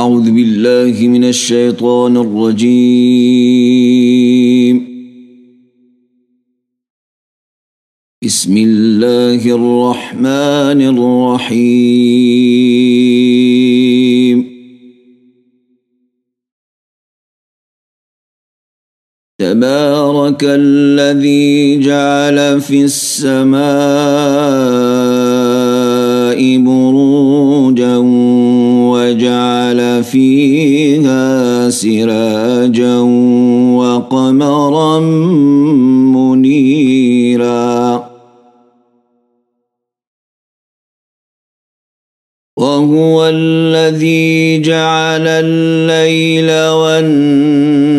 أعوذ بالله من الشيطان الرجيم. بسم الله الرحمن الرحيم. تبارك الذي جعل في السماء بروجا وجعل فيها سراجا وقمرا منيرا. وهو الذي جعل الليل والنهار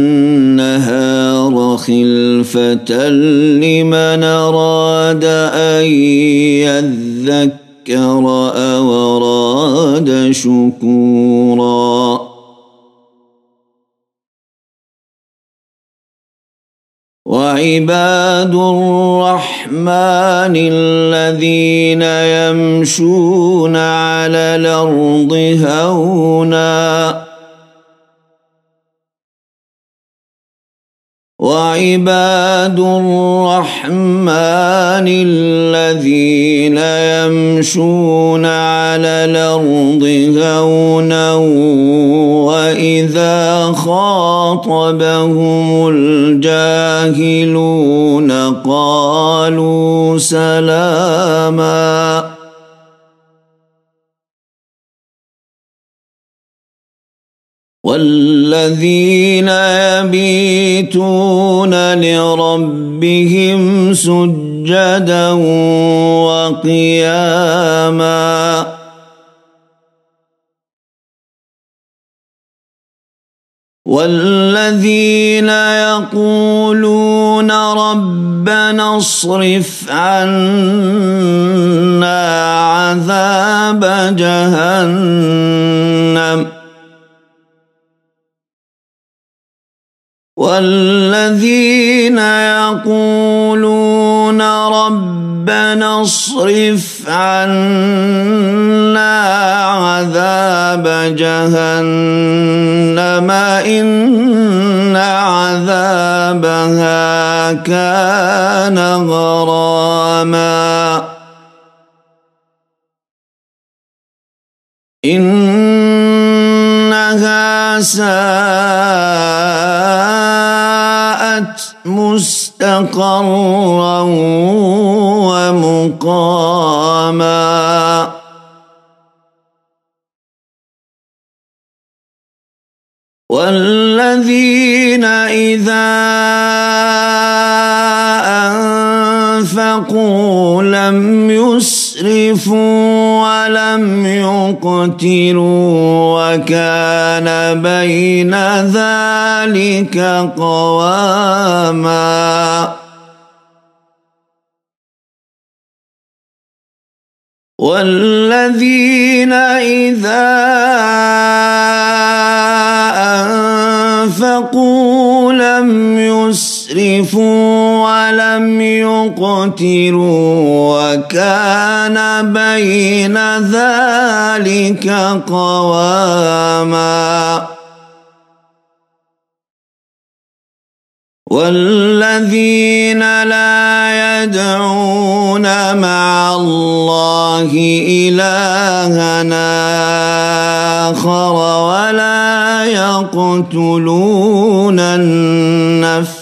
خلفة لمن أراد أن يذكر ذكر أو أراد شكورا. وعباد الرحمن الذين يمشون على الأرض هونا. وعباد الرحمن الذين يمشون على الأرض هونا وإذا خاطبهم الجاهلون قالوا سلاما والذين يبيتون لربهم سجدا وقياما. والذين يقولون ربنا اصرف عنا عذاب جهنم. والذين يقولون ربنا اصرف عنا عذاب جهنم إن عذابها كان غراما. إنها ساءت مستقرا ومقاما. والذين إذا أنفقوا لم يسرفوا ولم يقتلوا وكان بين ذلك قواما. والذين إذا أنفقوا لم يسرفوا ولم يقتروا وكان بين ذلك قواما. والذين لا يدعون مع الله إلهنا آخر ولا يقتلون النفس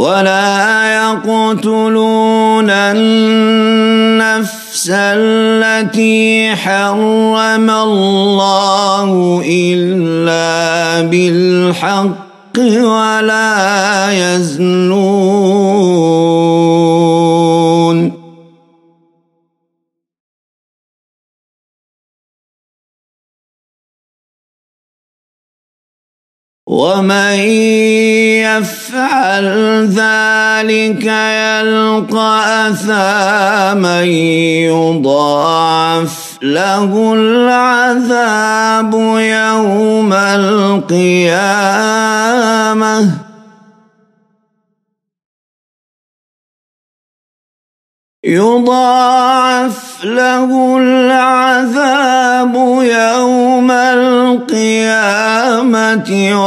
ولا يقتلون النفس التي حرم الله إلا بالحق ولا يزنون. ومن يفعل ذلك يلقى أثاما يضاعف له العذاب يوم القيامة. يضاعف له العذاب يوم القيامة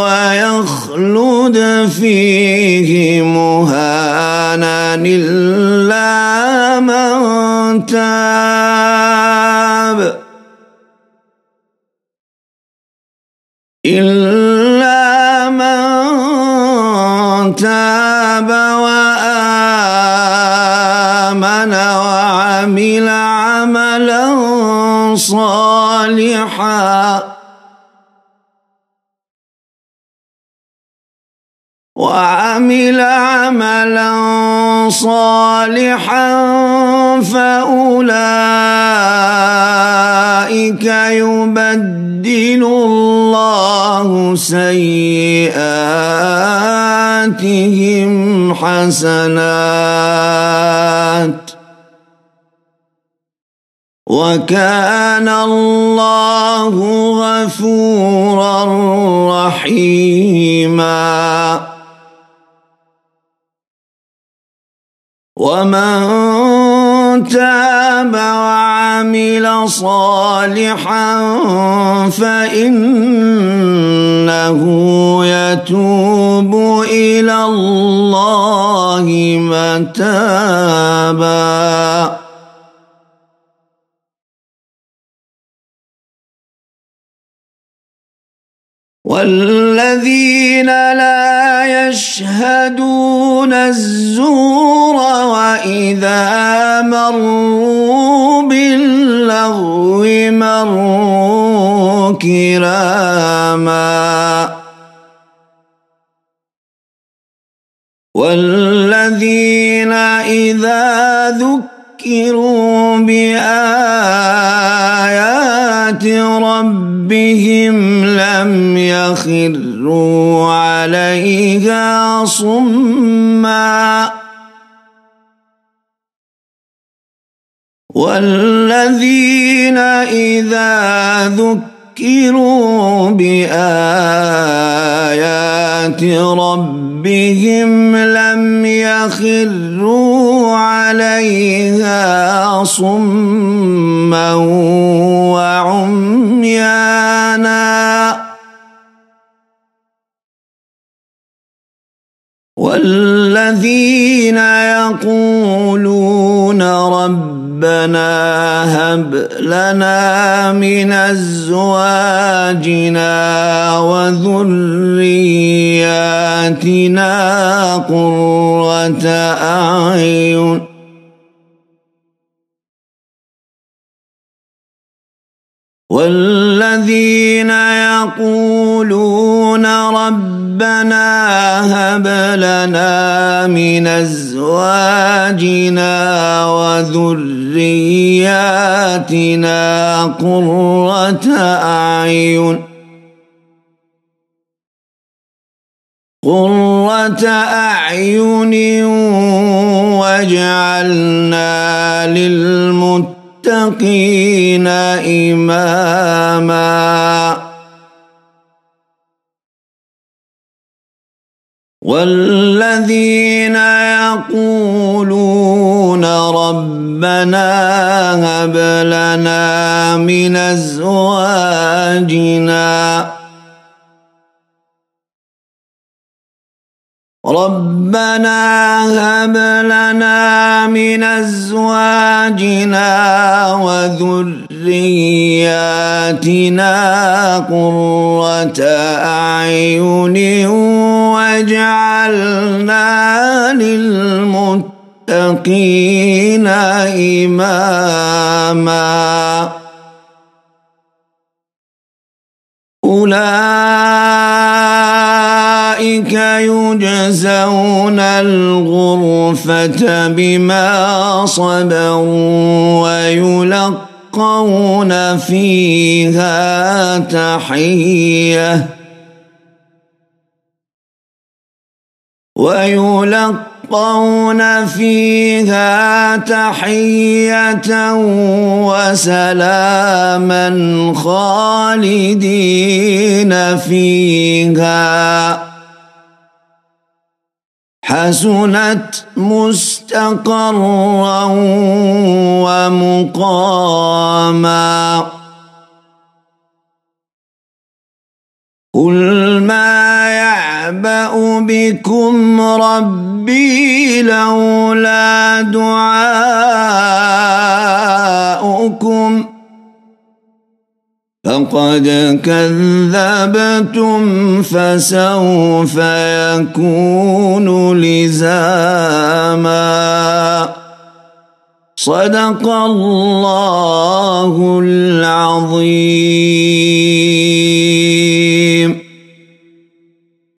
ويخلد فيه مهانا إلا من تاب. إلا من تاب وعمل عملا صالحا فأولئك يبدل الله سيئاتهم حسنات وكان الله غفورا رحيما ومن تاب وعمل صالحا فإنه يتوب إلى الله متابا والذين لا يشهدون الزور وإذا مروا باللغو مروا كراما. والذين إذا ذكروا بآيات ربهم لم يخروا عليها صما والذين إذا ذكروا بآيات ربهم لم يخروا عليها صما وعميانا والذين يقولون ربنا هب لنا من أزواجنا وذرياتنا قرة أعين والذين يقولون ربنا هب لنا من أزواجنا وذرياتنا قرة أعين قرة أعين واجعلنا للمتقين للمتقين إماما. والذين يقولون ربنا هب لنا من أزواجنا ربنا هب لنا من أزواجنا وذرياتنا قرة أعين واجعلنا للمتقين إماما. أولئك يجزون الغرفة بما صبروا ويلقون فيها تحية ويلقون يلقون فيها تحية وسلاما خالدين فيها حسنت مستقرا ومقاما. قل ما يعبأ بكم ربي لولا دعاؤكم. فقد كذبتم فسوف يكون لزاما صدق الله العظيم